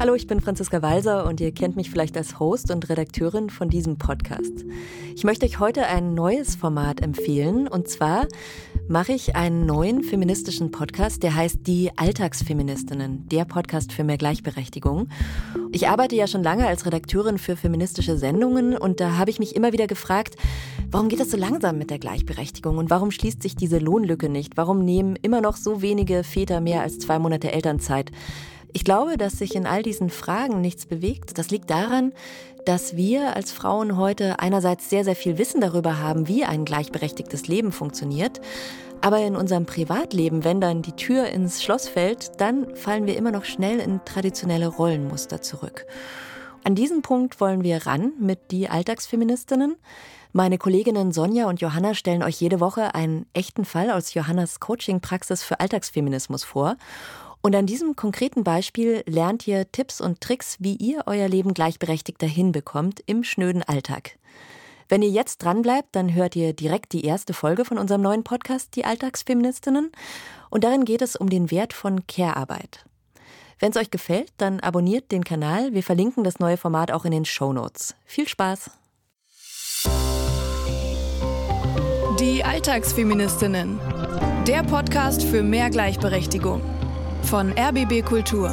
Hallo, ich bin Franziska Walser und ihr kennt mich vielleicht als Host und Redakteurin von diesem Podcast. Ich möchte euch heute ein neues Format empfehlen und zwar mache ich einen neuen feministischen Podcast, der heißt Die Alltagsfeministinnen, der Podcast für mehr Gleichberechtigung. Ich arbeite ja schon lange als Redakteurin für feministische Sendungen und da habe ich mich immer wieder gefragt, warum geht das so langsam mit der Gleichberechtigung und warum schließt sich diese Lohnlücke nicht? Warum nehmen immer noch so wenige Väter mehr als zwei Monate Elternzeit? Ich glaube, dass sich in all diesen Fragen nichts bewegt. Das liegt daran, dass wir als Frauen heute einerseits sehr, sehr viel Wissen darüber haben, wie ein gleichberechtigtes Leben funktioniert. Aber in unserem Privatleben, wenn dann die Tür ins Schloss fällt, dann fallen wir immer noch schnell in traditionelle Rollenmuster zurück. An diesen Punkt wollen wir ran mit die Alltagsfeministinnen. Meine Kolleginnen Sonja und Johanna stellen euch jede Woche einen echten Fall aus Johannas Coaching-Praxis für Alltagsfeminismus vor. Und an diesem konkreten Beispiel lernt ihr Tipps und Tricks, wie ihr euer Leben gleichberechtigter hinbekommt im schnöden Alltag. Wenn ihr jetzt dranbleibt, dann hört ihr direkt die erste Folge von unserem neuen Podcast, die Alltagsfeministinnen. Und darin geht es um den Wert von Care-Arbeit. Wenn es euch gefällt, dann abonniert den Kanal. Wir verlinken das neue Format auch in den Show Notes. Viel Spaß! Die Alltagsfeministinnen. Der Podcast für mehr Gleichberechtigung von RBB Kultur.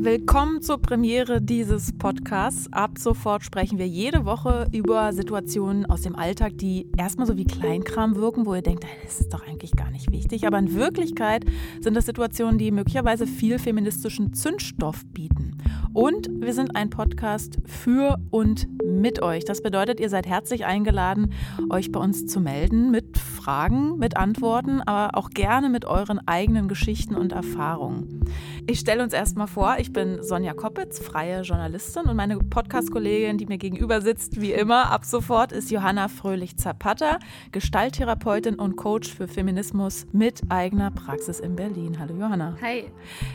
Willkommen zur Premiere dieses Podcasts. Ab sofort sprechen wir jede Woche über Situationen aus dem Alltag, die erstmal so wie Kleinkram wirken, wo ihr denkt, das ist doch eigentlich gar nicht wichtig. Aber in Wirklichkeit sind das Situationen, die möglicherweise viel feministischen Zündstoff bieten. Und wir sind ein Podcast für und mit euch. Das bedeutet, ihr seid herzlich eingeladen, euch bei uns zu melden mit Fragen, mit Antworten, aber auch gerne mit euren eigenen Geschichten und Erfahrungen. Ich stelle uns erstmal vor, ich bin Sonja Koppitz, freie Journalistin und meine Podcast-Kollegin, die mir gegenüber sitzt, wie immer, ab sofort ist Johanna Fröhlich-Zapata, Gestalttherapeutin und Coach für Feminismus mit eigener Praxis in Berlin. Hallo Johanna. Hi.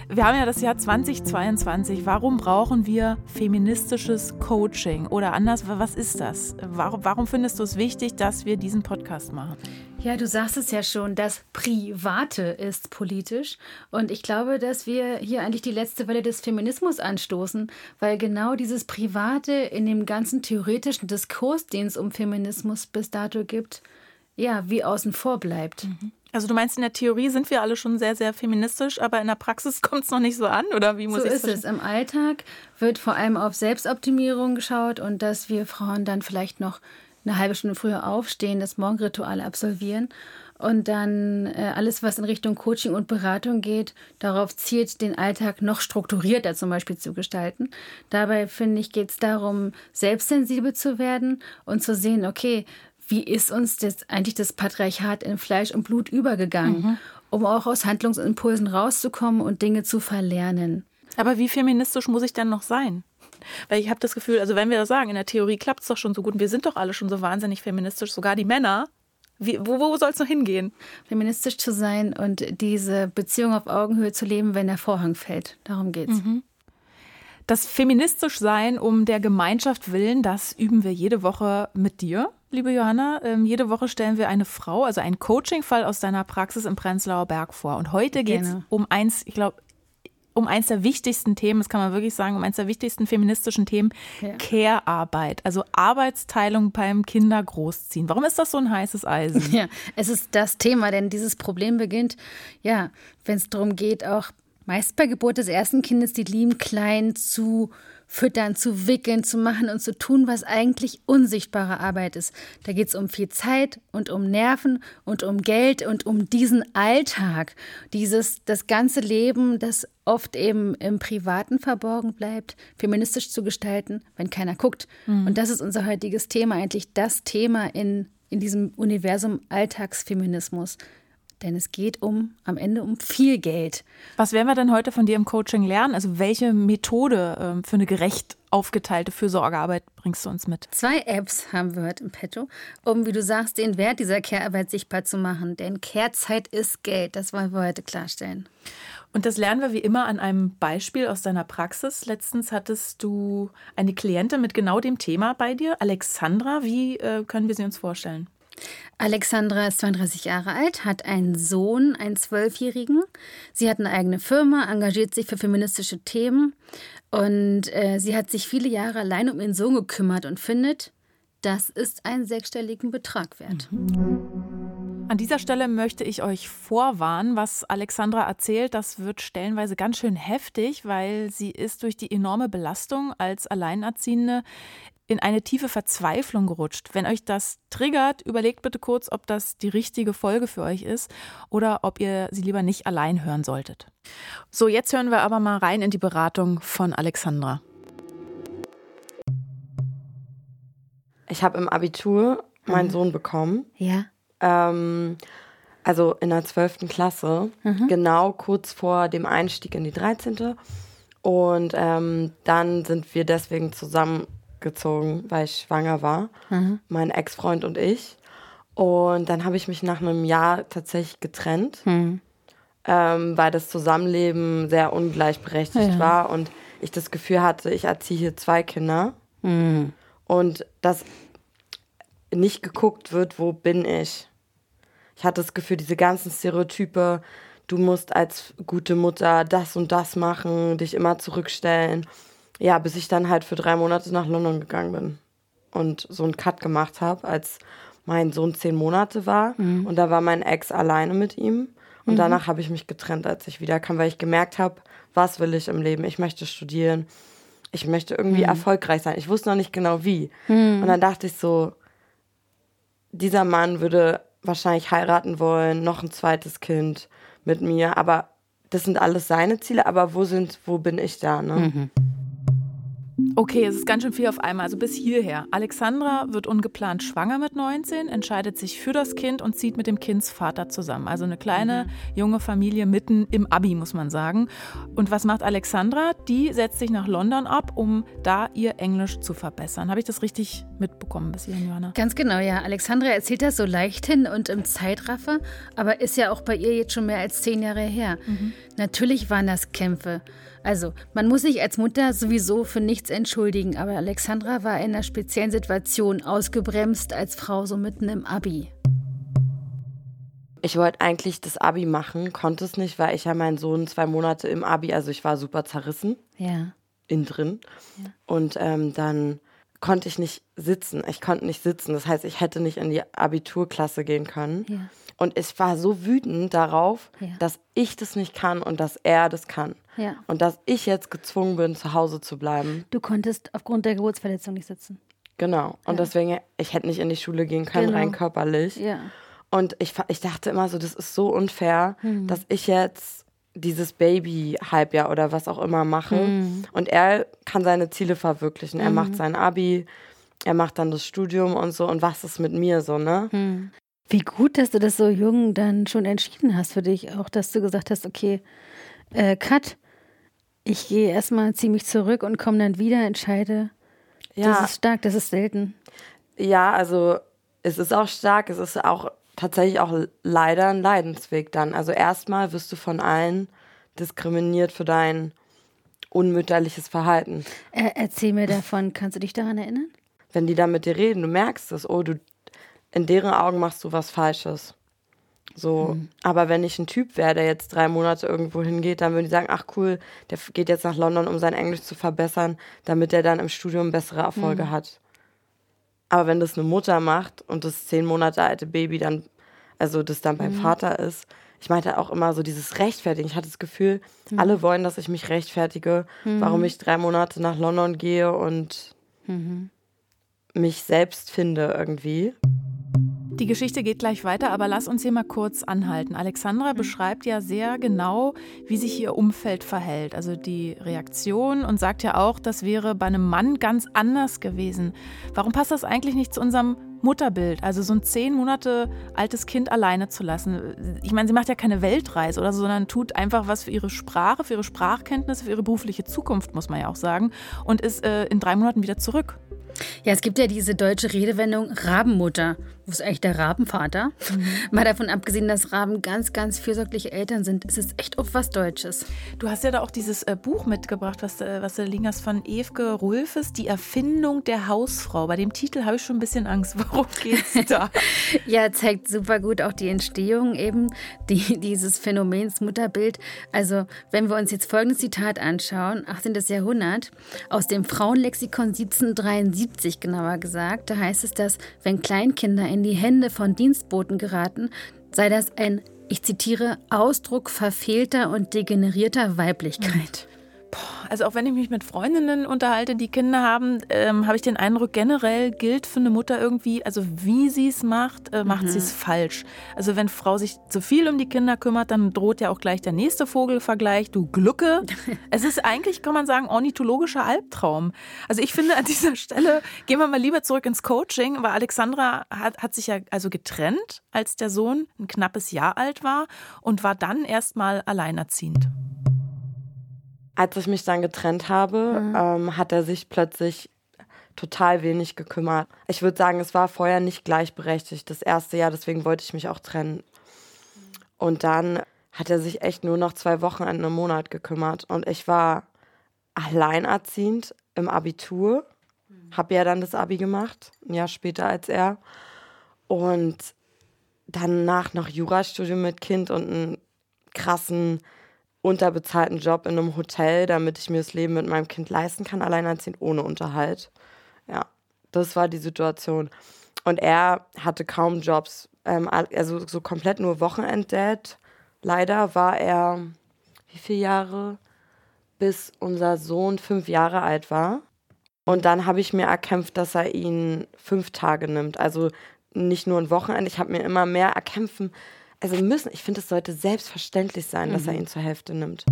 Wir haben ja das Jahr 2022. Warum brauchen wir feministisches Coaching? Oder anders, was ist das? Warum, warum findest du es wichtig, dass wir diesen Podcast machen? Ja, du sagst es ja schon, das Private ist politisch. Und ich glaube, dass wir hier eigentlich die letzte Welle des Feminismus anstoßen, weil genau dieses Private in dem ganzen theoretischen Diskurs, den es um Feminismus bis dato gibt, ja, wie außen vor bleibt. Mhm. Also du meinst, in der Theorie sind wir alle schon sehr, sehr feministisch, aber in der Praxis kommt es noch nicht so an, oder wie muss so ich ist es. Im Alltag wird vor allem auf Selbstoptimierung geschaut und dass wir Frauen dann vielleicht noch eine halbe Stunde früher aufstehen, das Morgenritual absolvieren und dann äh, alles, was in Richtung Coaching und Beratung geht, darauf zielt, den Alltag noch strukturierter zum Beispiel zu gestalten. Dabei finde ich, geht es darum, selbstsensibel zu werden und zu sehen, okay, wie ist uns das, eigentlich das Patriarchat in Fleisch und Blut übergegangen, mhm. um auch aus Handlungsimpulsen rauszukommen und Dinge zu verlernen. Aber wie feministisch muss ich denn noch sein? Weil ich habe das Gefühl, also wenn wir das sagen, in der Theorie klappt es doch schon so gut und wir sind doch alle schon so wahnsinnig feministisch, sogar die Männer. Wie, wo wo soll es noch hingehen? Feministisch zu sein und diese Beziehung auf Augenhöhe zu leben, wenn der Vorhang fällt. Darum geht's. Mhm. Das feministisch sein um der Gemeinschaft willen, das üben wir jede Woche mit dir, liebe Johanna. Ähm, jede Woche stellen wir eine Frau, also einen Coaching-Fall aus deiner Praxis im Prenzlauer Berg vor. Und heute geht es um eins, ich glaube, um eins der wichtigsten Themen, das kann man wirklich sagen, um eins der wichtigsten feministischen Themen, ja. Care-Arbeit, also Arbeitsteilung beim Kindergroßziehen. Warum ist das so ein heißes Eisen? Ja, es ist das Thema, denn dieses Problem beginnt, ja, wenn es darum geht, auch meist bei Geburt des ersten Kindes die Lieben klein zu füttern, zu wickeln, zu machen und zu tun, was eigentlich unsichtbare Arbeit ist. Da geht es um viel Zeit und um Nerven und um Geld und um diesen Alltag, dieses, das ganze Leben, das oft eben im Privaten verborgen bleibt, feministisch zu gestalten, wenn keiner guckt. Mhm. Und das ist unser heutiges Thema, eigentlich das Thema in, in diesem Universum Alltagsfeminismus. Denn es geht um am Ende um viel Geld. Was werden wir denn heute von dir im Coaching lernen? Also welche Methode ähm, für eine gerecht aufgeteilte Fürsorgearbeit bringst du uns mit? Zwei Apps haben wir heute im Petto, um, wie du sagst, den Wert dieser Care-Arbeit sichtbar zu machen. Denn Care-Zeit ist Geld. Das wollen wir heute klarstellen. Und das lernen wir wie immer an einem Beispiel aus deiner Praxis. Letztens hattest du eine Klientin mit genau dem Thema bei dir, Alexandra. Wie äh, können wir sie uns vorstellen? Alexandra ist 32 Jahre alt, hat einen Sohn, einen Zwölfjährigen. Sie hat eine eigene Firma, engagiert sich für feministische Themen und äh, sie hat sich viele Jahre allein um ihren Sohn gekümmert und findet, das ist einen sechsstelligen Betrag wert. An dieser Stelle möchte ich euch vorwarnen, was Alexandra erzählt, das wird stellenweise ganz schön heftig, weil sie ist durch die enorme Belastung als Alleinerziehende in eine tiefe Verzweiflung gerutscht. Wenn euch das triggert, überlegt bitte kurz, ob das die richtige Folge für euch ist oder ob ihr sie lieber nicht allein hören solltet. So, jetzt hören wir aber mal rein in die Beratung von Alexandra. Ich habe im Abitur meinen mhm. Sohn bekommen. Ja. Ähm, also in der 12. Klasse, mhm. genau kurz vor dem Einstieg in die 13. Und ähm, dann sind wir deswegen zusammen gezogen, weil ich schwanger war, mhm. mein Ex-Freund und ich. Und dann habe ich mich nach einem Jahr tatsächlich getrennt, mhm. ähm, weil das Zusammenleben sehr ungleichberechtigt ja. war und ich das Gefühl hatte, ich erziehe hier zwei Kinder mhm. und dass nicht geguckt wird, wo bin ich. Ich hatte das Gefühl, diese ganzen Stereotype, du musst als gute Mutter das und das machen, dich immer zurückstellen ja, bis ich dann halt für drei Monate nach London gegangen bin und so einen Cut gemacht habe, als mein Sohn zehn Monate war. Mhm. Und da war mein Ex alleine mit ihm. Und mhm. danach habe ich mich getrennt, als ich wiederkam, weil ich gemerkt habe, was will ich im Leben? Ich möchte studieren. Ich möchte irgendwie mhm. erfolgreich sein. Ich wusste noch nicht genau wie. Mhm. Und dann dachte ich so, dieser Mann würde wahrscheinlich heiraten wollen, noch ein zweites Kind mit mir. Aber das sind alles seine Ziele. Aber wo sind, wo bin ich da? Ne? Okay, es ist ganz schön viel auf einmal, also bis hierher. Alexandra wird ungeplant schwanger mit 19, entscheidet sich für das Kind und zieht mit dem Kindsvater zusammen. Also eine kleine, mhm. junge Familie mitten im Abi, muss man sagen. Und was macht Alexandra? Die setzt sich nach London ab, um da ihr Englisch zu verbessern. Habe ich das richtig mitbekommen bis hierhin, Johanna? Ganz genau, ja. Alexandra erzählt das so leicht hin und im Zeitraffer, aber ist ja auch bei ihr jetzt schon mehr als zehn Jahre her. Mhm. Natürlich waren das Kämpfe. Also, man muss sich als Mutter sowieso für nichts entschuldigen, aber Alexandra war in einer speziellen Situation ausgebremst als Frau so mitten im Abi. Ich wollte eigentlich das Abi machen, konnte es nicht, weil ich ja meinen Sohn zwei Monate im Abi, also ich war super zerrissen. Ja. Innen drin. Ja. Und ähm, dann konnte ich nicht sitzen. Ich konnte nicht sitzen. Das heißt, ich hätte nicht in die Abiturklasse gehen können. Ja. Und ich war so wütend darauf, ja. dass ich das nicht kann und dass er das kann. Ja. Und dass ich jetzt gezwungen bin, zu Hause zu bleiben. Du konntest aufgrund der Geburtsverletzung nicht sitzen. Genau. Und ja. deswegen, ich hätte nicht in die Schule gehen können, genau. rein körperlich. Ja. Und ich, ich dachte immer so, das ist so unfair, mhm. dass ich jetzt dieses Baby-Halbjahr oder was auch immer mache. Mhm. Und er kann seine Ziele verwirklichen. Er mhm. macht sein Abi, er macht dann das Studium und so. Und was ist mit mir so, ne? Mhm. Wie gut, dass du das so jung dann schon entschieden hast für dich, auch dass du gesagt hast, okay, äh, Cut, ich gehe erstmal ziemlich zurück und komme dann wieder, entscheide. Ja. Das ist stark, das ist selten. Ja, also es ist auch stark, es ist auch tatsächlich auch leider ein Leidensweg dann. Also erstmal wirst du von allen diskriminiert für dein unmütterliches Verhalten. Äh, erzähl mir davon, kannst du dich daran erinnern? Wenn die da mit dir reden, du merkst es, oh, du in deren Augen machst du was Falsches. So, mhm. aber wenn ich ein Typ wäre, der jetzt drei Monate irgendwo hingeht, dann würden die sagen, ach cool, der geht jetzt nach London, um sein Englisch zu verbessern, damit er dann im Studium bessere Erfolge mhm. hat. Aber wenn das eine Mutter macht und das zehn Monate alte Baby dann, also das dann beim mhm. Vater ist, ich meinte auch immer so dieses Rechtfertigen. Ich hatte das Gefühl, mhm. alle wollen, dass ich mich rechtfertige, mhm. warum ich drei Monate nach London gehe und mhm. mich selbst finde irgendwie. Die Geschichte geht gleich weiter, aber lass uns hier mal kurz anhalten. Alexandra mhm. beschreibt ja sehr genau, wie sich ihr Umfeld verhält, also die Reaktion und sagt ja auch, das wäre bei einem Mann ganz anders gewesen. Warum passt das eigentlich nicht zu unserem Mutterbild, also so ein zehn Monate altes Kind alleine zu lassen. Ich meine, sie macht ja keine Weltreise oder so, sondern tut einfach was für ihre Sprache, für ihre Sprachkenntnisse, für ihre berufliche Zukunft, muss man ja auch sagen, und ist äh, in drei Monaten wieder zurück. Ja, es gibt ja diese deutsche Redewendung Rabenmutter. Wo ist eigentlich der Rabenvater? Mhm. Mal davon abgesehen, dass Raben ganz, ganz fürsorgliche Eltern sind, ist es echt oft was Deutsches. Du hast ja da auch dieses äh, Buch mitgebracht, was, äh, was du liegen hast von Evke Rulfes, Die Erfindung der Hausfrau. Bei dem Titel habe ich schon ein bisschen Angst. Worum geht's da? ja, zeigt super gut auch die Entstehung eben die, dieses Phänomens Mutterbild. Also, wenn wir uns jetzt folgendes Zitat anschauen, 18. Jahrhundert, aus dem Frauenlexikon 1773 genauer gesagt, da heißt es, dass wenn Kleinkinder in die Hände von Dienstboten geraten, sei das ein, ich zitiere, Ausdruck verfehlter und degenerierter Weiblichkeit. Also auch wenn ich mich mit Freundinnen unterhalte, die Kinder haben, ähm, habe ich den Eindruck, generell gilt für eine Mutter irgendwie, also wie sie es macht, äh, macht mhm. sie es falsch. Also wenn Frau sich zu viel um die Kinder kümmert, dann droht ja auch gleich der nächste Vogelvergleich, du Glucke. es ist eigentlich, kann man sagen, ornithologischer Albtraum. Also ich finde an dieser Stelle, gehen wir mal lieber zurück ins Coaching, weil Alexandra hat, hat sich ja also getrennt, als der Sohn ein knappes Jahr alt war und war dann erstmal alleinerziehend. Als ich mich dann getrennt habe, mhm. ähm, hat er sich plötzlich total wenig gekümmert. Ich würde sagen, es war vorher nicht gleichberechtigt, das erste Jahr, deswegen wollte ich mich auch trennen. Und dann hat er sich echt nur noch zwei Wochen in einem Monat gekümmert. Und ich war alleinerziehend im Abitur, habe ja dann das Abi gemacht, ein Jahr später als er. Und danach noch Jurastudium mit Kind und einen krassen unterbezahlten Job in einem Hotel, damit ich mir das Leben mit meinem Kind leisten kann, alleinerziehend ohne Unterhalt. Ja, das war die Situation. Und er hatte kaum Jobs, ähm, also so komplett nur Wochenenddad. Leider war er, wie viele Jahre? Bis unser Sohn fünf Jahre alt war. Und dann habe ich mir erkämpft, dass er ihn fünf Tage nimmt. Also nicht nur ein Wochenende. Ich habe mir immer mehr erkämpfen also müssen, ich finde, es sollte selbstverständlich sein, mhm. dass er mhm. ihn zur Hälfte nimmt.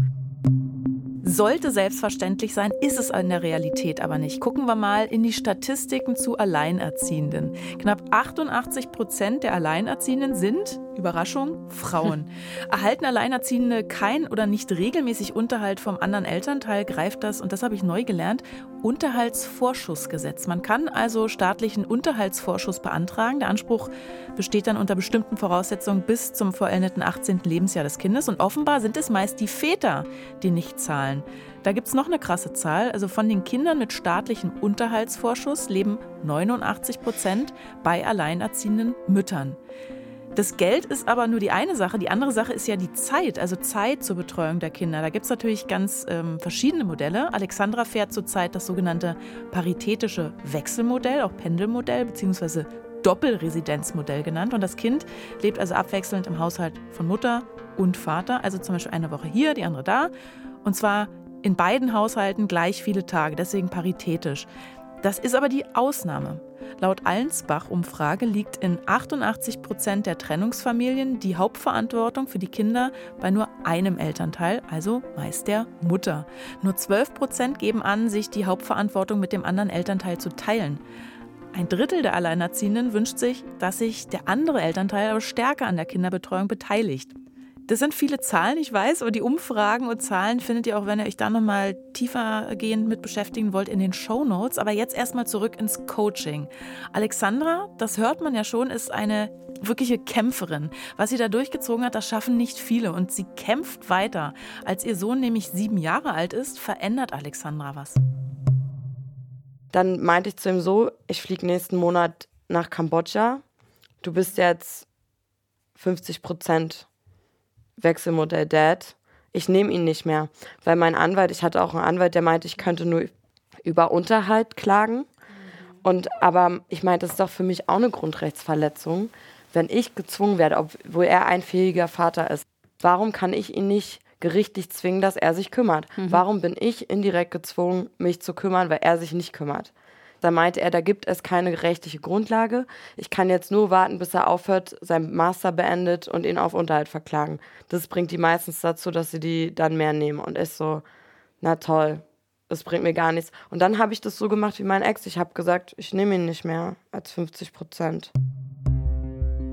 Sollte selbstverständlich sein, ist es in der Realität aber nicht. Gucken wir mal in die Statistiken zu Alleinerziehenden. Knapp 88 Prozent der Alleinerziehenden sind Überraschung, Frauen. Erhalten Alleinerziehende kein oder nicht regelmäßig Unterhalt vom anderen Elternteil, greift das, und das habe ich neu gelernt, Unterhaltsvorschussgesetz. Man kann also staatlichen Unterhaltsvorschuss beantragen. Der Anspruch besteht dann unter bestimmten Voraussetzungen bis zum vollendeten 18. Lebensjahr des Kindes. Und offenbar sind es meist die Väter, die nicht zahlen. Da gibt es noch eine krasse Zahl. Also von den Kindern mit staatlichem Unterhaltsvorschuss leben 89 Prozent bei alleinerziehenden Müttern. Das Geld ist aber nur die eine Sache. Die andere Sache ist ja die Zeit, also Zeit zur Betreuung der Kinder. Da gibt es natürlich ganz ähm, verschiedene Modelle. Alexandra fährt zurzeit das sogenannte paritätische Wechselmodell, auch Pendelmodell bzw. Doppelresidenzmodell genannt. Und das Kind lebt also abwechselnd im Haushalt von Mutter und Vater, also zum Beispiel eine Woche hier, die andere da. Und zwar in beiden Haushalten gleich viele Tage, deswegen paritätisch. Das ist aber die Ausnahme. Laut Allensbach-Umfrage liegt in 88 Prozent der Trennungsfamilien die Hauptverantwortung für die Kinder bei nur einem Elternteil, also meist der Mutter. Nur 12 Prozent geben an, sich die Hauptverantwortung mit dem anderen Elternteil zu teilen. Ein Drittel der Alleinerziehenden wünscht sich, dass sich der andere Elternteil aber stärker an der Kinderbetreuung beteiligt. Das sind viele Zahlen, ich weiß, aber die Umfragen und Zahlen findet ihr auch, wenn ihr euch da nochmal tiefergehend mit beschäftigen wollt, in den Show Notes. Aber jetzt erstmal zurück ins Coaching. Alexandra, das hört man ja schon, ist eine wirkliche Kämpferin. Was sie da durchgezogen hat, das schaffen nicht viele. Und sie kämpft weiter. Als ihr Sohn nämlich sieben Jahre alt ist, verändert Alexandra was. Dann meinte ich zu ihm so, ich fliege nächsten Monat nach Kambodscha. Du bist jetzt 50 Prozent Wechselmodell Dad. Ich nehme ihn nicht mehr, weil mein Anwalt, ich hatte auch einen Anwalt, der meinte, ich könnte nur über Unterhalt klagen. Und aber ich meinte, das ist doch für mich auch eine Grundrechtsverletzung, wenn ich gezwungen werde, obwohl er ein fähiger Vater ist. Warum kann ich ihn nicht gerichtlich zwingen, dass er sich kümmert? Mhm. Warum bin ich indirekt gezwungen, mich zu kümmern, weil er sich nicht kümmert? Da meinte er, da gibt es keine rechtliche Grundlage. Ich kann jetzt nur warten, bis er aufhört, sein Master beendet und ihn auf Unterhalt verklagen. Das bringt die meistens dazu, dass sie die dann mehr nehmen. Und ist so, na toll, das bringt mir gar nichts. Und dann habe ich das so gemacht wie mein Ex. Ich habe gesagt, ich nehme ihn nicht mehr als 50 Prozent.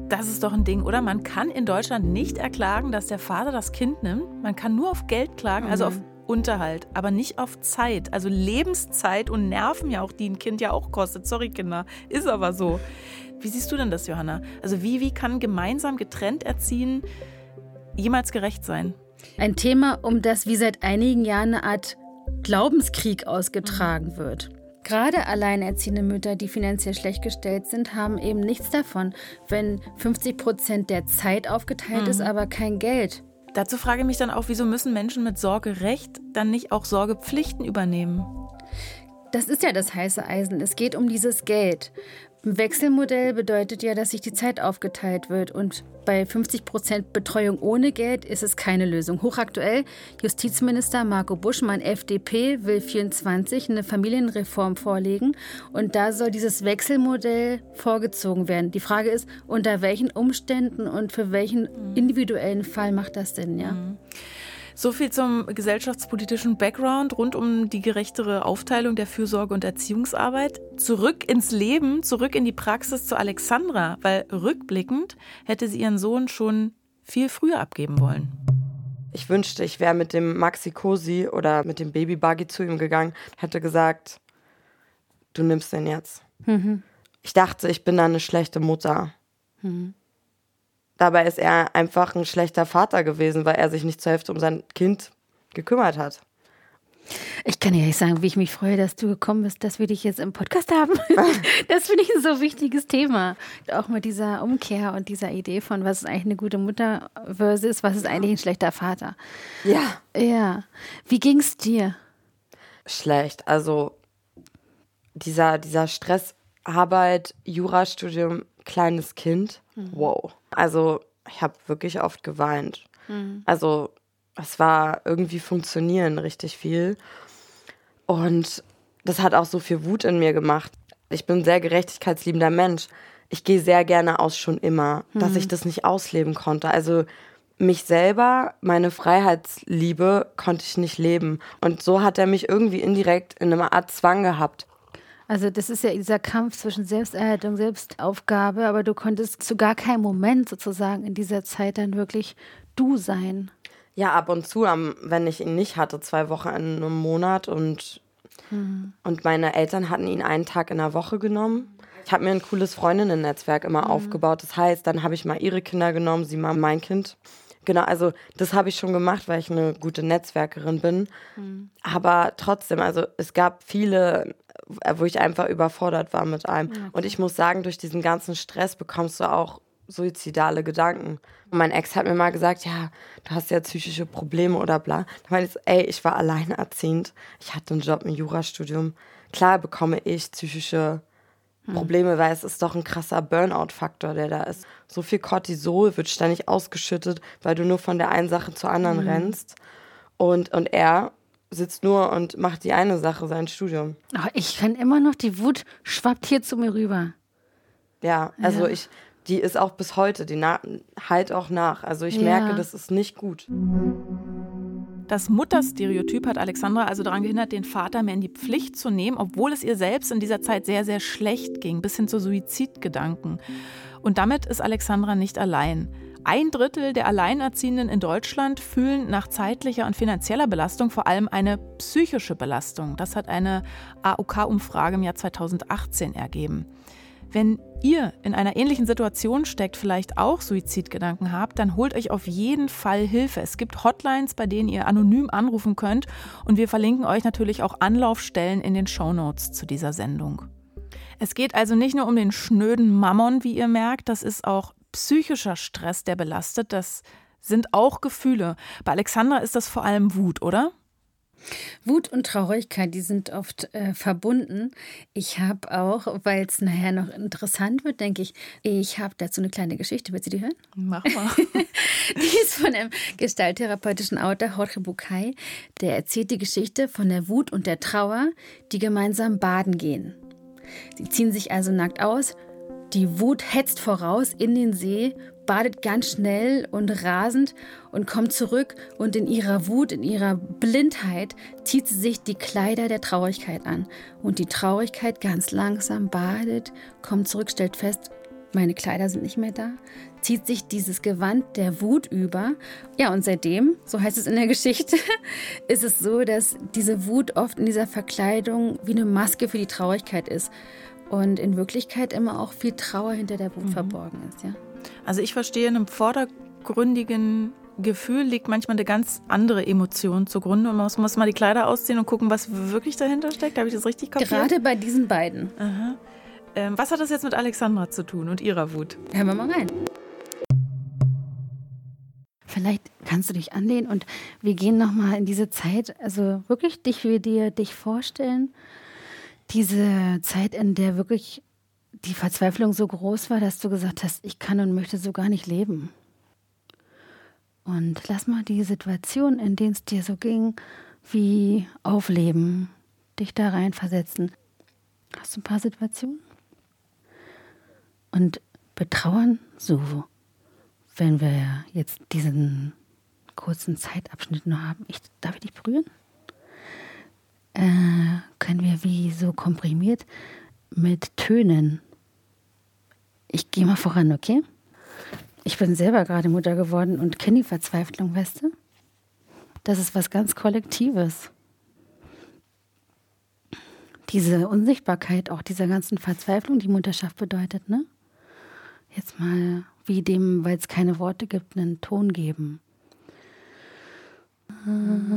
Das ist doch ein Ding, oder? Man kann in Deutschland nicht erklagen, dass der Vater das Kind nimmt. Man kann nur auf Geld klagen, also auf Unterhalt, aber nicht auf Zeit. Also Lebenszeit und Nerven ja auch, die ein Kind ja auch kostet. Sorry, Kinder. Ist aber so. Wie siehst du denn das, Johanna? Also wie, wie kann gemeinsam getrennt erziehen jemals gerecht sein? Ein Thema, um das wie seit einigen Jahren eine Art Glaubenskrieg ausgetragen wird. Gerade alleinerziehende Mütter, die finanziell schlecht gestellt sind, haben eben nichts davon, wenn 50 Prozent der Zeit aufgeteilt mhm. ist, aber kein Geld. Dazu frage ich mich dann auch, wieso müssen Menschen mit Sorgerecht dann nicht auch Sorgepflichten übernehmen? Das ist ja das heiße Eisen. Es geht um dieses Geld. Ein Wechselmodell bedeutet ja, dass sich die Zeit aufgeteilt wird und bei 50 Prozent Betreuung ohne Geld ist es keine Lösung. Hochaktuell, Justizminister Marco Buschmann, FDP, will 24 eine Familienreform vorlegen und da soll dieses Wechselmodell vorgezogen werden. Die Frage ist, unter welchen Umständen und für welchen individuellen Fall macht das Sinn, ja? Mhm. So viel zum gesellschaftspolitischen Background rund um die gerechtere Aufteilung der Fürsorge und Erziehungsarbeit. Zurück ins Leben, zurück in die Praxis zu Alexandra, weil rückblickend hätte sie ihren Sohn schon viel früher abgeben wollen. Ich wünschte, ich wäre mit dem Maxi Cosi oder mit dem Baby Buggy zu ihm gegangen, hätte gesagt, du nimmst den jetzt. Mhm. Ich dachte, ich bin da eine schlechte Mutter. Mhm. Dabei ist er einfach ein schlechter Vater gewesen, weil er sich nicht zur Hälfte um sein Kind gekümmert hat. Ich kann ja nicht sagen, wie ich mich freue, dass du gekommen bist, dass wir dich jetzt im Podcast haben. Das finde ich ein so wichtiges Thema. Auch mit dieser Umkehr und dieser Idee von, was ist eigentlich eine gute Mutter versus was ist eigentlich ein schlechter Vater. Ja. Ja. Wie ging es dir? Schlecht. Also dieser, dieser Stress, Arbeit, Jurastudium, kleines Kind. Mhm. Wow. Also ich habe wirklich oft geweint. Mhm. Also es war irgendwie funktionieren richtig viel. Und das hat auch so viel Wut in mir gemacht. Ich bin ein sehr gerechtigkeitsliebender Mensch. Ich gehe sehr gerne aus schon immer, mhm. dass ich das nicht ausleben konnte. Also mich selber, meine Freiheitsliebe konnte ich nicht leben. Und so hat er mich irgendwie indirekt in einer Art Zwang gehabt. Also das ist ja dieser Kampf zwischen Selbsterhaltung, Selbstaufgabe, aber du konntest zu gar keinem Moment sozusagen in dieser Zeit dann wirklich du sein. Ja, ab und zu, wenn ich ihn nicht hatte, zwei Wochen in einem Monat und, hm. und meine Eltern hatten ihn einen Tag in der Woche genommen. Ich habe mir ein cooles Freundinnen-Netzwerk immer hm. aufgebaut. Das heißt, dann habe ich mal ihre Kinder genommen, sie mal mein Kind. Genau, also das habe ich schon gemacht, weil ich eine gute Netzwerkerin bin. Mhm. Aber trotzdem, also es gab viele, wo ich einfach überfordert war mit allem. Okay. Und ich muss sagen, durch diesen ganzen Stress bekommst du auch suizidale Gedanken. Und mein Ex hat mir mal gesagt, ja, du hast ja psychische Probleme oder bla. Da meinte ich, ey, ich war alleinerziehend. Ich hatte einen Job im Jurastudium. Klar bekomme ich psychische hm. Probleme, weil es ist doch ein krasser Burnout-Faktor, der da ist. So viel Cortisol wird ständig ausgeschüttet, weil du nur von der einen Sache zur anderen mhm. rennst. Und, und er sitzt nur und macht die eine Sache, sein Studium. Oh, ich kann immer noch, die Wut schwappt hier zu mir rüber. Ja, also ja. ich, die ist auch bis heute, die halt auch nach. Also ich ja. merke, das ist nicht gut. Das Mutterstereotyp hat Alexandra also daran gehindert, den Vater mehr in die Pflicht zu nehmen, obwohl es ihr selbst in dieser Zeit sehr, sehr schlecht ging, bis hin zu Suizidgedanken. Und damit ist Alexandra nicht allein. Ein Drittel der Alleinerziehenden in Deutschland fühlen nach zeitlicher und finanzieller Belastung vor allem eine psychische Belastung. Das hat eine AOK-Umfrage im Jahr 2018 ergeben. Wenn ihr in einer ähnlichen Situation steckt, vielleicht auch Suizidgedanken habt, dann holt euch auf jeden Fall Hilfe. Es gibt Hotlines, bei denen ihr anonym anrufen könnt und wir verlinken euch natürlich auch Anlaufstellen in den Shownotes zu dieser Sendung. Es geht also nicht nur um den schnöden Mammon, wie ihr merkt, das ist auch psychischer Stress, der belastet, das sind auch Gefühle. Bei Alexandra ist das vor allem Wut, oder? Wut und Traurigkeit, die sind oft äh, verbunden. Ich habe auch, weil es nachher noch interessant wird, denke ich, ich habe dazu eine kleine Geschichte. Willst du die hören? Mach mal. die ist von einem gestalttherapeutischen Autor, Jorge Bucay. Der erzählt die Geschichte von der Wut und der Trauer, die gemeinsam baden gehen. Sie ziehen sich also nackt aus. Die Wut hetzt voraus in den See badet ganz schnell und rasend und kommt zurück und in ihrer Wut, in ihrer Blindheit zieht sie sich die Kleider der Traurigkeit an. Und die Traurigkeit ganz langsam badet, kommt zurück, stellt fest, meine Kleider sind nicht mehr da. zieht sich dieses Gewand der Wut über. Ja, und seitdem, so heißt es in der Geschichte, ist es so, dass diese Wut oft in dieser Verkleidung wie eine Maske für die Traurigkeit ist. Und in Wirklichkeit immer auch viel Trauer hinter der Wut mhm. verborgen ist, ja. Also ich verstehe in einem vordergründigen Gefühl liegt manchmal eine ganz andere Emotion zugrunde und man muss, muss mal die Kleider ausziehen und gucken, was wirklich dahinter steckt. Habe ich das richtig kapiert? Gerade bei diesen beiden. Ähm, was hat das jetzt mit Alexandra zu tun und ihrer Wut? Hören wir mal rein. Vielleicht kannst du dich anlehnen und wir gehen nochmal in diese Zeit, also wirklich dich, wie dir dich vorstellen, diese Zeit, in der wirklich die Verzweiflung so groß war, dass du gesagt hast, ich kann und möchte so gar nicht leben. Und lass mal die Situation, in denen es dir so ging, wie aufleben, dich da reinversetzen. Hast du ein paar Situationen? Und betrauern so, wenn wir jetzt diesen kurzen Zeitabschnitt noch haben. Ich, darf ich dich berühren? Äh, können wir wie so komprimiert mit Tönen. Ich gehe mal voran, okay? Ich bin selber gerade Mutter geworden und kenne die Verzweiflung, weißt du? Das ist was ganz Kollektives. Diese Unsichtbarkeit auch dieser ganzen Verzweiflung, die Mutterschaft bedeutet, ne? Jetzt mal wie dem, weil es keine Worte gibt, einen Ton geben. Hmm.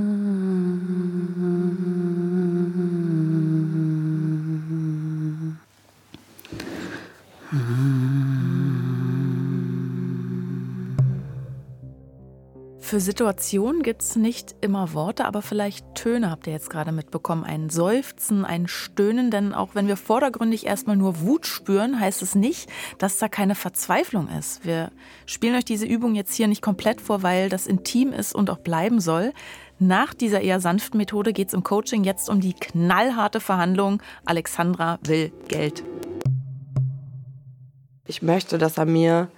Für Situationen gibt es nicht immer Worte, aber vielleicht Töne habt ihr jetzt gerade mitbekommen. Ein Seufzen, ein Stöhnen, denn auch wenn wir vordergründig erstmal nur Wut spüren, heißt es nicht, dass da keine Verzweiflung ist. Wir spielen euch diese Übung jetzt hier nicht komplett vor, weil das intim ist und auch bleiben soll. Nach dieser eher sanften Methode geht es im Coaching jetzt um die knallharte Verhandlung. Alexandra will Geld. Ich möchte, dass er mir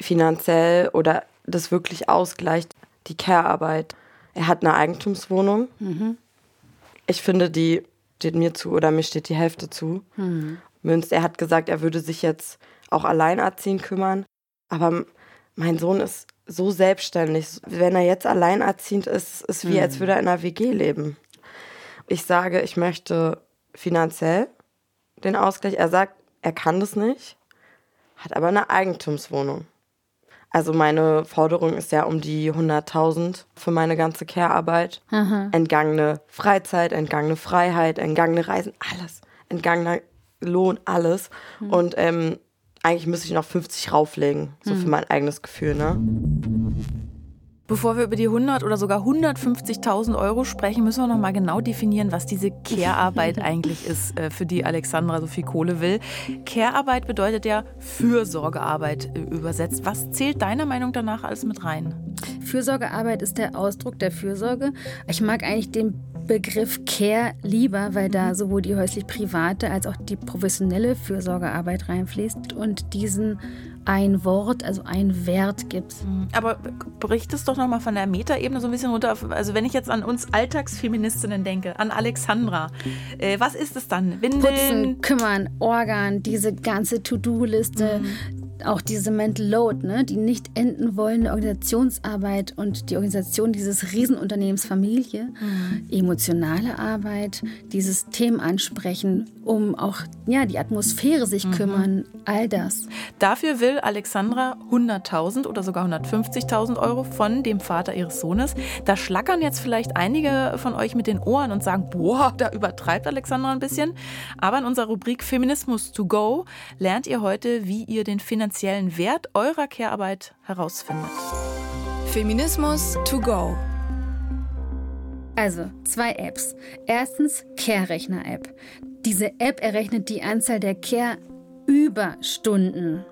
finanziell oder das wirklich ausgleicht, die Care-Arbeit. Er hat eine Eigentumswohnung. Mhm. Ich finde, die steht mir zu oder mir steht die Hälfte zu. Mhm. Münz, er hat gesagt, er würde sich jetzt auch alleinerziehend kümmern. Aber mein Sohn ist so selbstständig. Wenn er jetzt alleinerziehend ist, ist wie, mhm. als würde er in einer WG leben. Ich sage, ich möchte finanziell den Ausgleich. Er sagt, er kann das nicht, hat aber eine Eigentumswohnung. Also meine Forderung ist ja um die 100.000 für meine ganze Care-Arbeit. Entgangene Freizeit, entgangene Freiheit, entgangene Reisen, alles. Entgangener Lohn, alles. Mhm. Und ähm, eigentlich müsste ich noch 50 rauflegen, so mhm. für mein eigenes Gefühl, ne? Bevor wir über die 100 oder sogar 150.000 Euro sprechen, müssen wir noch mal genau definieren, was diese Care-Arbeit eigentlich ist, äh, für die Alexandra so viel Kohle will. Care-Arbeit bedeutet ja Fürsorgearbeit äh, übersetzt. Was zählt deiner Meinung danach alles mit rein? Fürsorgearbeit ist der Ausdruck der Fürsorge. Ich mag eigentlich den Begriff Care lieber, weil da sowohl die häuslich-private als auch die professionelle Fürsorgearbeit reinfließt und diesen ein Wort, also ein Wert gibt. Mhm. Aber bricht es doch nochmal von der Metaebene so ein bisschen runter. Also wenn ich jetzt an uns Alltagsfeministinnen denke, an Alexandra, äh, was ist es dann? Windeln? Putzen, kümmern, Organ, diese ganze To-Do-Liste, mhm auch diese Mental Load, ne, die nicht enden wollende Organisationsarbeit und die Organisation dieses Riesenunternehmens Familie, mhm. emotionale Arbeit, dieses Themen ansprechen, um auch ja, die Atmosphäre sich mhm. kümmern, all das. Dafür will Alexandra 100.000 oder sogar 150.000 Euro von dem Vater ihres Sohnes. Da schlackern jetzt vielleicht einige von euch mit den Ohren und sagen, boah, da übertreibt Alexandra ein bisschen. Aber in unserer Rubrik Feminismus to go lernt ihr heute, wie ihr den finanziellen finanziellen Wert eurer Care-Arbeit herausfindet. Feminismus to go. Also, zwei Apps. Erstens Care-Rechner-App. Diese App errechnet die Anzahl der Care-Überstunden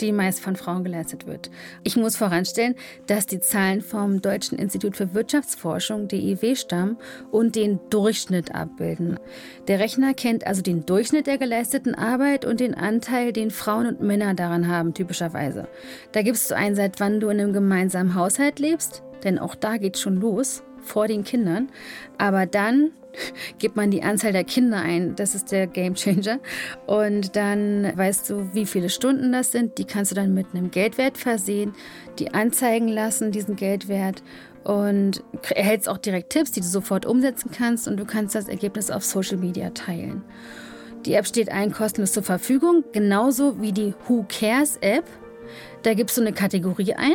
die meist von Frauen geleistet wird. Ich muss voranstellen, dass die Zahlen vom Deutschen Institut für Wirtschaftsforschung, DIW, stammen und den Durchschnitt abbilden. Der Rechner kennt also den Durchschnitt der geleisteten Arbeit und den Anteil, den Frauen und Männer daran haben, typischerweise. Da gibst du ein, seit wann du in einem gemeinsamen Haushalt lebst, denn auch da geht schon los vor den Kindern. Aber dann gibt man die Anzahl der Kinder ein. Das ist der Game Changer. Und dann weißt du, wie viele Stunden das sind. Die kannst du dann mit einem Geldwert versehen, die anzeigen lassen, diesen Geldwert. Und erhältst auch direkt Tipps, die du sofort umsetzen kannst. Und du kannst das Ergebnis auf Social Media teilen. Die App steht allen kostenlos zur Verfügung, genauso wie die Who Cares App. Da gibst du eine Kategorie ein,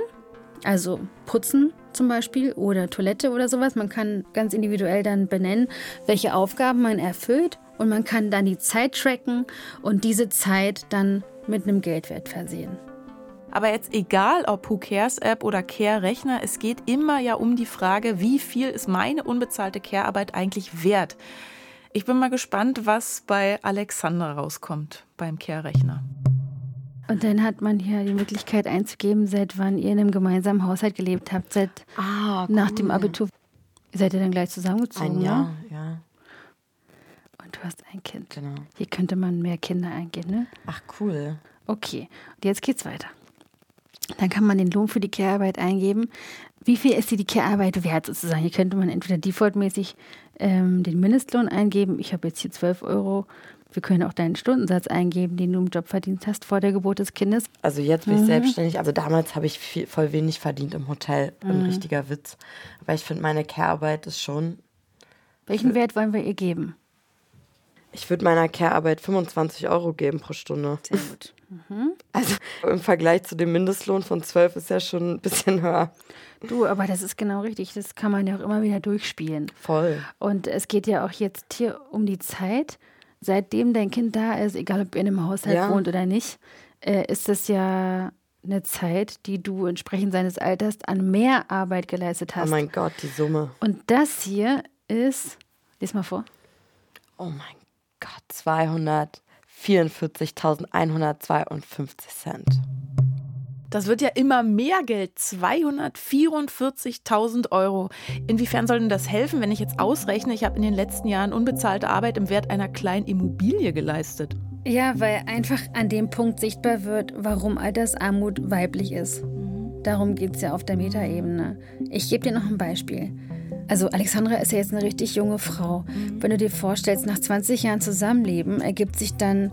also Putzen zum Beispiel oder Toilette oder sowas. Man kann ganz individuell dann benennen, welche Aufgaben man erfüllt und man kann dann die Zeit tracken und diese Zeit dann mit einem Geldwert versehen. Aber jetzt egal ob Who Cares App oder Care Rechner, es geht immer ja um die Frage, wie viel ist meine unbezahlte Care-Arbeit eigentlich wert? Ich bin mal gespannt, was bei Alexandra rauskommt beim Care Rechner. Und dann hat man hier die Möglichkeit einzugeben, seit wann ihr in einem gemeinsamen Haushalt gelebt habt, seit ah, cool. nach dem Abitur. Seid ihr dann gleich zusammengezogen? Ein Jahr, ja. ja. Und du hast ein Kind. Genau. Hier könnte man mehr Kinder eingehen, ne? Ach, cool. Okay, und jetzt geht's weiter. Dann kann man den Lohn für die Care-Arbeit eingeben. Wie viel ist die Care-Arbeit wert sozusagen? Hier könnte man entweder defaultmäßig ähm, den Mindestlohn eingeben. Ich habe jetzt hier 12 Euro wir können auch deinen Stundensatz eingeben, den du im Job verdient hast vor der Geburt des Kindes. Also jetzt bin ich mhm. selbstständig. Also damals habe ich viel, voll wenig verdient im Hotel. Mhm. Ein richtiger Witz. Aber ich finde, meine Care-Arbeit ist schon. Welchen Wert wollen wir ihr geben? Ich würde meiner Care-Arbeit 25 Euro geben pro Stunde. Sehr gut. Mhm. Also im Vergleich zu dem Mindestlohn von 12 ist ja schon ein bisschen höher. Du, aber das ist genau richtig. Das kann man ja auch immer wieder durchspielen. Voll. Und es geht ja auch jetzt hier um die Zeit seitdem dein Kind da ist, egal ob ihr in einem Haushalt ja. wohnt oder nicht, äh, ist das ja eine Zeit, die du entsprechend seines Alters an mehr Arbeit geleistet hast. Oh mein Gott, die Summe. Und das hier ist, lies mal vor. Oh mein Gott, 244.152 Cent. Das wird ja immer mehr Geld, 244.000 Euro. Inwiefern soll denn das helfen, wenn ich jetzt ausrechne, ich habe in den letzten Jahren unbezahlte Arbeit im Wert einer kleinen Immobilie geleistet? Ja, weil einfach an dem Punkt sichtbar wird, warum Altersarmut weiblich ist. Darum geht es ja auf der Metaebene. Ich gebe dir noch ein Beispiel. Also Alexandra ist ja jetzt eine richtig junge Frau. Wenn du dir vorstellst, nach 20 Jahren Zusammenleben ergibt sich dann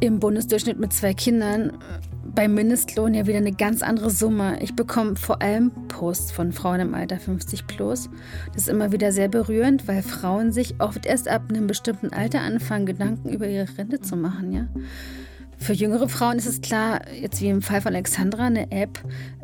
im Bundesdurchschnitt mit zwei Kindern beim Mindestlohn ja wieder eine ganz andere Summe. Ich bekomme vor allem Posts von Frauen im Alter 50 plus. Das ist immer wieder sehr berührend, weil Frauen sich oft erst ab einem bestimmten Alter anfangen, Gedanken über ihre Rente zu machen, ja. Für jüngere Frauen ist es klar, jetzt wie im Fall von Alexandra, eine App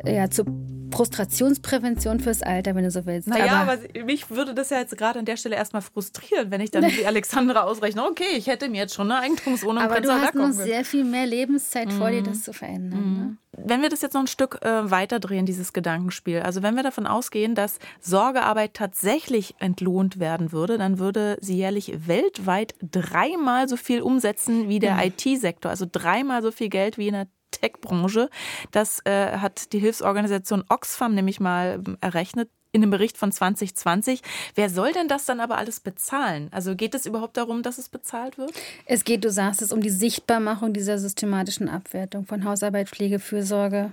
ja, zur Frustrationsprävention fürs Alter, wenn du so willst. Naja, aber, aber mich würde das ja jetzt gerade an der Stelle erstmal frustrieren, wenn ich dann wie Alexandra ausrechne, okay, ich hätte mir jetzt schon eine Eigentumswohnung Aber du hast noch sehr viel mehr Lebenszeit mhm. vor dir, mhm. das zu verändern. Mhm. Ne? Wenn wir das jetzt noch ein Stück äh, weiterdrehen, dieses Gedankenspiel, also wenn wir davon ausgehen, dass Sorgearbeit tatsächlich entlohnt werden würde, dann würde sie jährlich weltweit dreimal so viel umsetzen wie der mhm. IT-Sektor, also dreimal so viel Geld wie in der Tech-Branche. Das äh, hat die Hilfsorganisation Oxfam nämlich mal ähm, errechnet in einem Bericht von 2020. Wer soll denn das dann aber alles bezahlen? Also geht es überhaupt darum, dass es bezahlt wird? Es geht, du sagst es, um die Sichtbarmachung dieser systematischen Abwertung von Hausarbeit, Pflege, Fürsorge.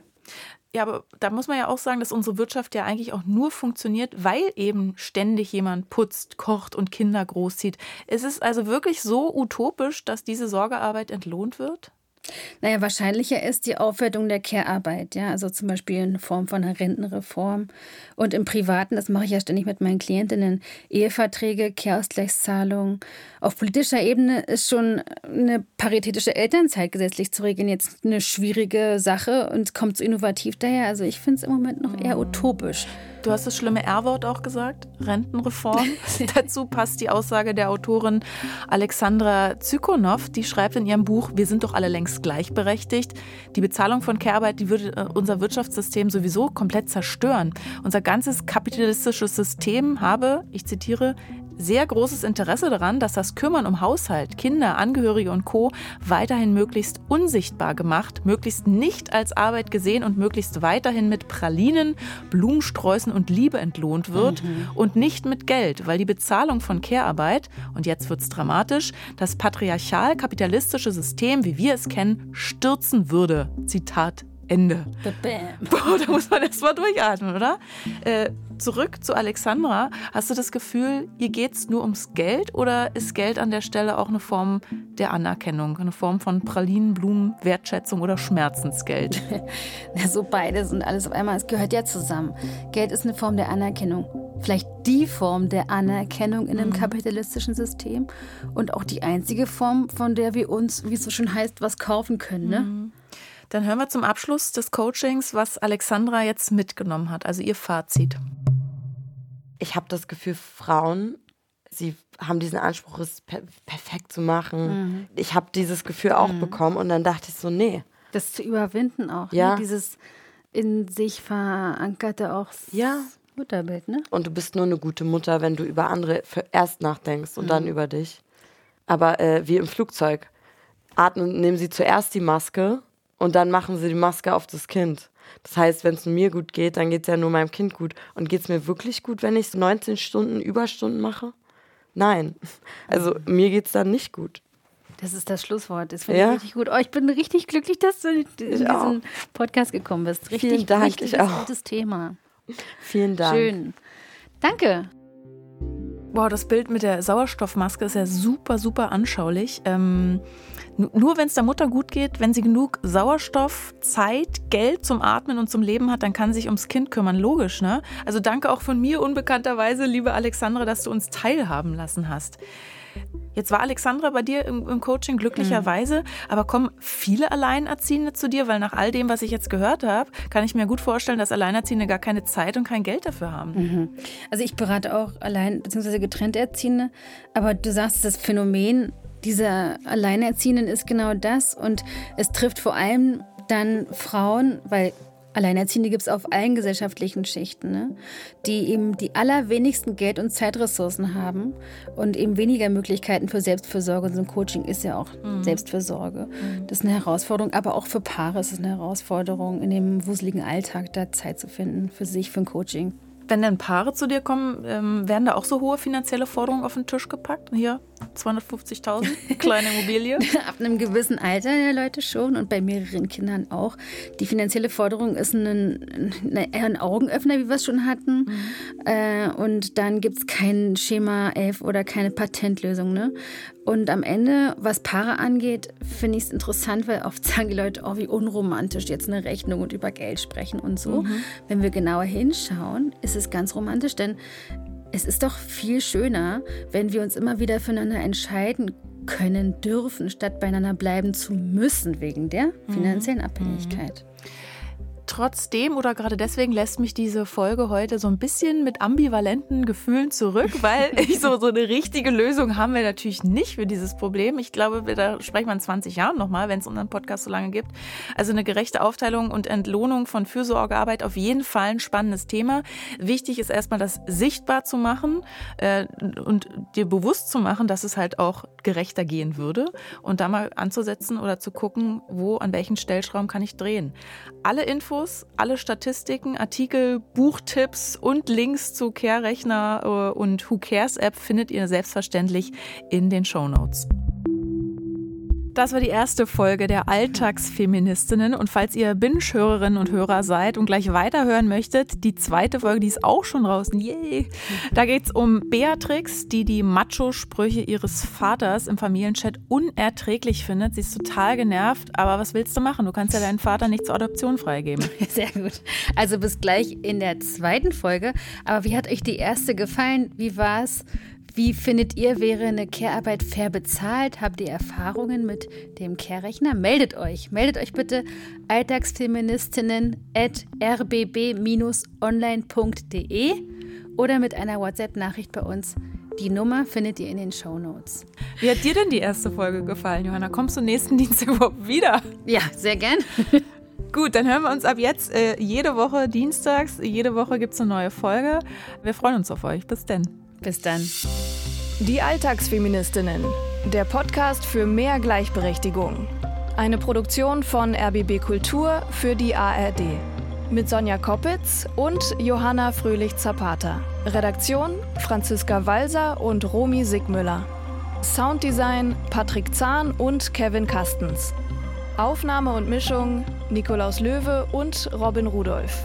Ja, aber da muss man ja auch sagen, dass unsere Wirtschaft ja eigentlich auch nur funktioniert, weil eben ständig jemand putzt, kocht und Kinder großzieht. Ist es also wirklich so utopisch, dass diese Sorgearbeit entlohnt wird? Naja, wahrscheinlicher ist die Aufwertung der Care-Arbeit, ja, also zum Beispiel in Form von einer Rentenreform. Und im Privaten, das mache ich ja ständig mit meinen Klientinnen, Eheverträge, Care-Ausgleichszahlungen. Auf politischer Ebene ist schon eine paritätische Elternzeit gesetzlich zu regeln jetzt eine schwierige Sache und kommt so innovativ daher. Also ich finde es im Moment noch eher utopisch. Du hast das schlimme R-Wort auch gesagt, Rentenreform. Dazu passt die Aussage der Autorin Alexandra Zykonow, die schreibt in ihrem Buch, wir sind doch alle längst gleichberechtigt. Die Bezahlung von Care-Arbeit, die würde äh, unser Wirtschaftssystem sowieso komplett zerstören. Unser ganzes kapitalistisches System habe, ich zitiere, sehr großes Interesse daran, dass das Kümmern um Haushalt, Kinder, Angehörige und Co. weiterhin möglichst unsichtbar gemacht, möglichst nicht als Arbeit gesehen und möglichst weiterhin mit Pralinen, Blumensträußen und Liebe entlohnt wird mhm. und nicht mit Geld, weil die Bezahlung von Care-Arbeit, und jetzt wird's dramatisch, das patriarchal-kapitalistische System, wie wir es kennen, stürzen würde. Zitat Ende. Boah, da muss man erst mal durchatmen, oder? Äh, zurück zu Alexandra. Hast du das Gefühl, ihr geht es nur ums Geld oder ist Geld an der Stelle auch eine Form der Anerkennung, eine Form von Pralinen, Blumen, Wertschätzung oder Schmerzensgeld? Na, so beides und alles auf einmal. Es gehört ja zusammen. Geld ist eine Form der Anerkennung. Vielleicht die Form der Anerkennung in einem mhm. kapitalistischen System und auch die einzige Form, von der wir uns, wie es so schön heißt, was kaufen können. Ne? Mhm. Dann hören wir zum Abschluss des Coachings, was Alexandra jetzt mitgenommen hat, also ihr Fazit. Ich habe das Gefühl, Frauen, sie haben diesen Anspruch, es per perfekt zu machen. Mhm. Ich habe dieses Gefühl auch mhm. bekommen und dann dachte ich so, nee. Das zu überwinden auch. Ne? Ja. Ne? Dieses in sich verankerte auch ja. Mutterbild, ne? Und du bist nur eine gute Mutter, wenn du über andere erst nachdenkst und mhm. dann über dich. Aber äh, wie im Flugzeug. Atmen, nehmen sie zuerst die Maske und dann machen sie die Maske auf das Kind. Das heißt, wenn es mir gut geht, dann geht es ja nur meinem Kind gut. Und geht es mir wirklich gut, wenn ich 19 Stunden Überstunden mache? Nein. Also mir geht es dann nicht gut. Das ist das Schlusswort. Das finde ja. ich richtig gut. Oh, ich bin richtig glücklich, dass du in diesen auch. Podcast gekommen bist. Richtig, Vielen Dank, richtig ich auch. gutes Thema. Vielen Dank. Schön. Danke. Wow, das Bild mit der Sauerstoffmaske ist ja super, super anschaulich. Ähm, nur wenn es der Mutter gut geht, wenn sie genug Sauerstoff, Zeit, Geld zum Atmen und zum Leben hat, dann kann sie sich ums Kind kümmern. Logisch, ne? Also danke auch von mir unbekannterweise, liebe Alexandra, dass du uns teilhaben lassen hast. Jetzt war Alexandra bei dir im, im Coaching glücklicherweise, mhm. aber kommen viele Alleinerziehende zu dir? Weil nach all dem, was ich jetzt gehört habe, kann ich mir gut vorstellen, dass Alleinerziehende gar keine Zeit und kein Geld dafür haben. Mhm. Also ich berate auch allein bzw. getrennt Erziehende, aber du sagst, das Phänomen dieser Alleinerziehenden ist genau das und es trifft vor allem dann Frauen, weil Alleinerziehende gibt es auf allen gesellschaftlichen Schichten, ne? die eben die allerwenigsten Geld- und Zeitressourcen haben und eben weniger Möglichkeiten für Selbstfürsorge. Und so ein Coaching ist ja auch mhm. Selbstfürsorge. Mhm. Das ist eine Herausforderung, aber auch für Paare ist es eine Herausforderung, in dem wuseligen Alltag da Zeit zu finden für sich, für ein Coaching. Wenn dann Paare zu dir kommen, ähm, werden da auch so hohe finanzielle Forderungen auf den Tisch gepackt? Hier 250.000, kleine Immobilie? Ab einem gewissen Alter der Leute schon und bei mehreren Kindern auch. Die finanzielle Forderung ist ein, ein, eher ein Augenöffner, wie wir es schon hatten. Mhm. Äh, und dann gibt es kein Schema 11 oder keine Patentlösung. Ne? Und am Ende, was Paare angeht, finde ich es interessant, weil oft sagen die Leute, oh, wie unromantisch jetzt eine Rechnung und über Geld sprechen und so. Mhm. Wenn wir genauer hinschauen, ist es ganz romantisch, denn es ist doch viel schöner, wenn wir uns immer wieder füreinander entscheiden können dürfen, statt beieinander bleiben zu müssen wegen der mhm. finanziellen Abhängigkeit. Trotzdem oder gerade deswegen lässt mich diese Folge heute so ein bisschen mit ambivalenten Gefühlen zurück, weil ich so, so eine richtige Lösung haben wir natürlich nicht für dieses Problem. Ich glaube, da sprechen wir in 20 Jahren nochmal, wenn es unseren Podcast so lange gibt. Also eine gerechte Aufteilung und Entlohnung von Fürsorgearbeit auf jeden Fall ein spannendes Thema. Wichtig ist erstmal, das sichtbar zu machen äh, und dir bewusst zu machen, dass es halt auch gerechter gehen würde und da mal anzusetzen oder zu gucken, wo, an welchen Stellschrauben kann ich drehen. Alle Infos Infos, alle Statistiken, Artikel, Buchtipps und Links zu Care-Rechner äh, und Who Cares App findet ihr selbstverständlich in den Show Notes. Das war die erste Folge der Alltagsfeministinnen. Und falls ihr Binge-Hörerinnen und Hörer seid und gleich weiterhören möchtet, die zweite Folge, die ist auch schon draußen. Yay! Da geht es um Beatrix, die die Macho-Sprüche ihres Vaters im Familienchat unerträglich findet. Sie ist total genervt, aber was willst du machen? Du kannst ja deinen Vater nicht zur Adoption freigeben. Sehr gut. Also bis gleich in der zweiten Folge. Aber wie hat euch die erste gefallen? Wie war es? Wie findet ihr, wäre eine Care-Arbeit fair bezahlt? Habt ihr Erfahrungen mit dem Care-Rechner? Meldet euch. Meldet euch bitte alltagsfeministinnen at rbb-online.de oder mit einer WhatsApp-Nachricht bei uns. Die Nummer findet ihr in den Show Notes. Wie hat dir denn die erste Folge gefallen, Johanna? Kommst du nächsten Dienstag überhaupt wieder? Ja, sehr gern. Gut, dann hören wir uns ab jetzt äh, jede Woche dienstags. Jede Woche gibt es eine neue Folge. Wir freuen uns auf euch. Bis dann. Bis dann. Die Alltagsfeministinnen. Der Podcast für mehr Gleichberechtigung. Eine Produktion von RBB Kultur für die ARD. Mit Sonja Koppitz und Johanna Fröhlich-Zapata. Redaktion Franziska Walser und Romy Sigmüller. Sounddesign Patrick Zahn und Kevin Kastens. Aufnahme und Mischung Nikolaus Löwe und Robin Rudolph.